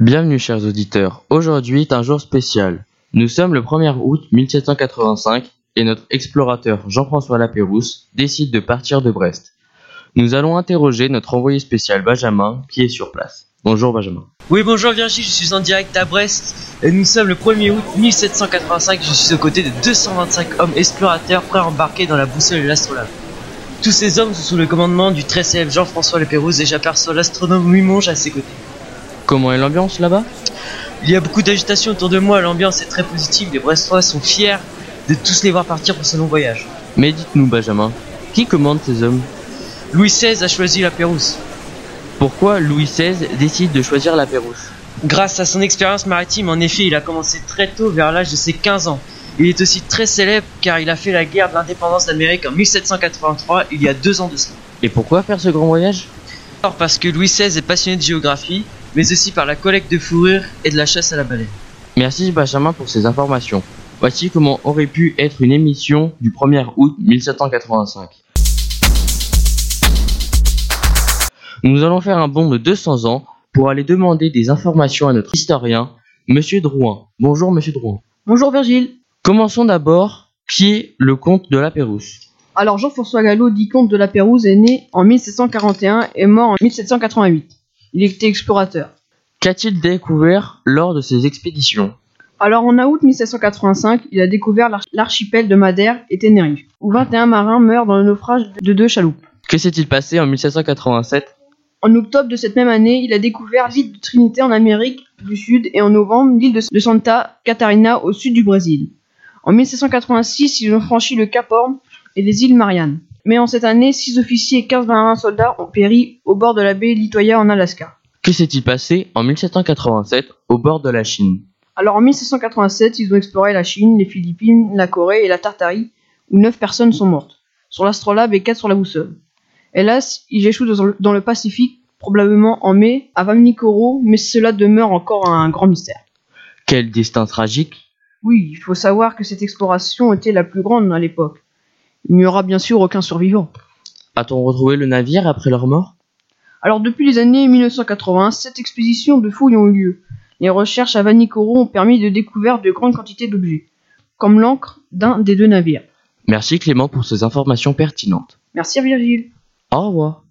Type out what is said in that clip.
Bienvenue chers auditeurs, aujourd'hui est un jour spécial. Nous sommes le 1er août 1785 et notre explorateur Jean-François Lapérouse décide de partir de Brest. Nous allons interroger notre envoyé spécial Benjamin qui est sur place. Bonjour Benjamin. Oui, bonjour Virgile, je suis en direct à Brest et nous sommes le 1er août 1785. Je suis aux côtés de 225 hommes explorateurs prêts à embarquer dans la boussole de l'astrolabe. Tous ces hommes sont sous le commandement du très célèbre Jean-François Lapérouse et j'aperçois l'astronome Louis à ses côtés. Comment est l'ambiance là-bas? Il y a beaucoup d'agitation autour de moi, l'ambiance est très positive, les Brestois sont fiers de tous les voir partir pour ce long voyage. Mais dites-nous Benjamin, qui commande ces hommes? Louis XVI a choisi la Pérouse. Pourquoi Louis XVI décide de choisir la Pérouse? Grâce à son expérience maritime, en effet, il a commencé très tôt, vers l'âge de ses 15 ans. Il est aussi très célèbre car il a fait la guerre de l'indépendance d'Amérique en 1783, il y a deux ans de cela. Et pourquoi faire ce grand voyage? Alors parce que Louis XVI est passionné de géographie, mais aussi par la collecte de fourrure et de la chasse à la baleine. Merci Benjamin pour ces informations. Voici comment aurait pu être une émission du 1er août 1785. Nous allons faire un bond de 200 ans pour aller demander des informations à notre historien, Monsieur Drouin. Bonjour Monsieur Drouin. Bonjour Virgile. Commençons d'abord, qui est le comte de la Pérouse? Alors Jean-François Gallo, dit comte de la Pérouse, est né en 1741 et mort en 1788. Il était explorateur. Qu'a-t-il découvert lors de ses expéditions? Alors en août 1785, il a découvert l'arch- l'archipel de Madère et Tenerife, où 21 marins meurent dans le naufrage de deux chaloupes. Que s'est-il passé en 1787 En octobre de cette même année, il a découvert l'île de Trinité en Amérique du Sud et en novembre l'île de de Santa Catarina au sud du Brésil. En 1786, ils ont franchi le Cap Horn et les îles Mariannes. Mais en cette année, 6 officiers et 15 marins soldats ont péri au bord de la baie Litoya en Alaska. Que s'est-il passé en 1787 au bord de la Chine? Alors en 1787, ils ont exploré la Chine, les Philippines, la Corée et la Tartarie, où 9 personnes sont mortes, sur l'astrolabe et 4 sur la boussole. Hélas, ils échouent dans le- Pacifique, probablement en mai, à Vanikoro, mais cela demeure encore un grand mystère. Quel destin tragique? Oui, il faut savoir que cette exploration était la plus grande à l'époque. Il n'y aura bien sûr aucun survivant. A-t-on retrouvé le navire après leur mort? Alors depuis les années 1980, sept expéditions de fouilles ont eu lieu. Les recherches à Vanikoro ont permis de découvrir de grandes quantités d'objets, comme l'encre d'un des deux navires. Merci Clément pour ces informations pertinentes. Merci Virgile. Au revoir.